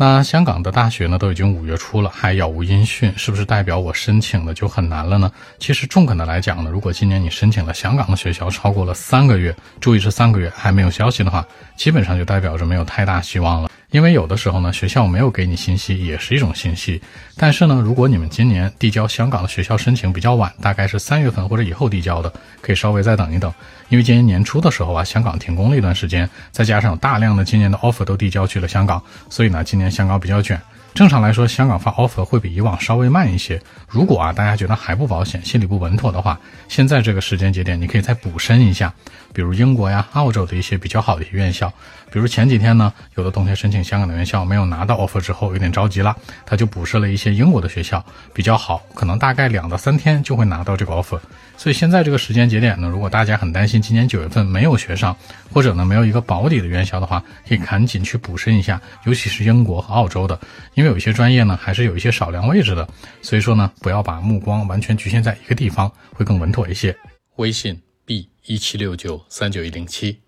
那香港的大学呢，都已经五月初了，还杳无音讯，是不是代表我申请的就很难了呢？其实中肯的来讲呢，如果今年你申请了香港的学校超过了三个月，注意是三个月还没有消息的话，基本上就代表着没有太大希望了。因为有的时候呢，学校没有给你信息也是一种信息。但是呢，如果你们今年递交香港的学校申请比较晚，大概是三月份或者以后递交的，可以稍微再等一等。因为今年年初的时候啊，香港停工了一段时间，再加上有大量的今年的 offer 都递交去了香港，所以呢，今年香港比较卷。正常来说，香港发 offer 会比以往稍微慢一些。如果啊，大家觉得还不保险，心里不稳妥的话，现在这个时间节点，你可以再补申一下，比如英国呀、澳洲的一些比较好的一些院校。比如前几天呢，有的同学申请香港的院校没有拿到 offer 之后，有点着急了，他就补设了一些英国的学校，比较好，可能大概两到三天就会拿到这个 offer。所以现在这个时间节点呢，如果大家很担心今年九月份没有学上，或者呢没有一个保底的院校的话，可以赶紧去补申一下，尤其是英国和澳洲的，因为有些专业呢还是有一些少量位置的。所以说呢，不要把目光完全局限在一个地方，会更稳妥一些。微信 b 一七六九三九一零七。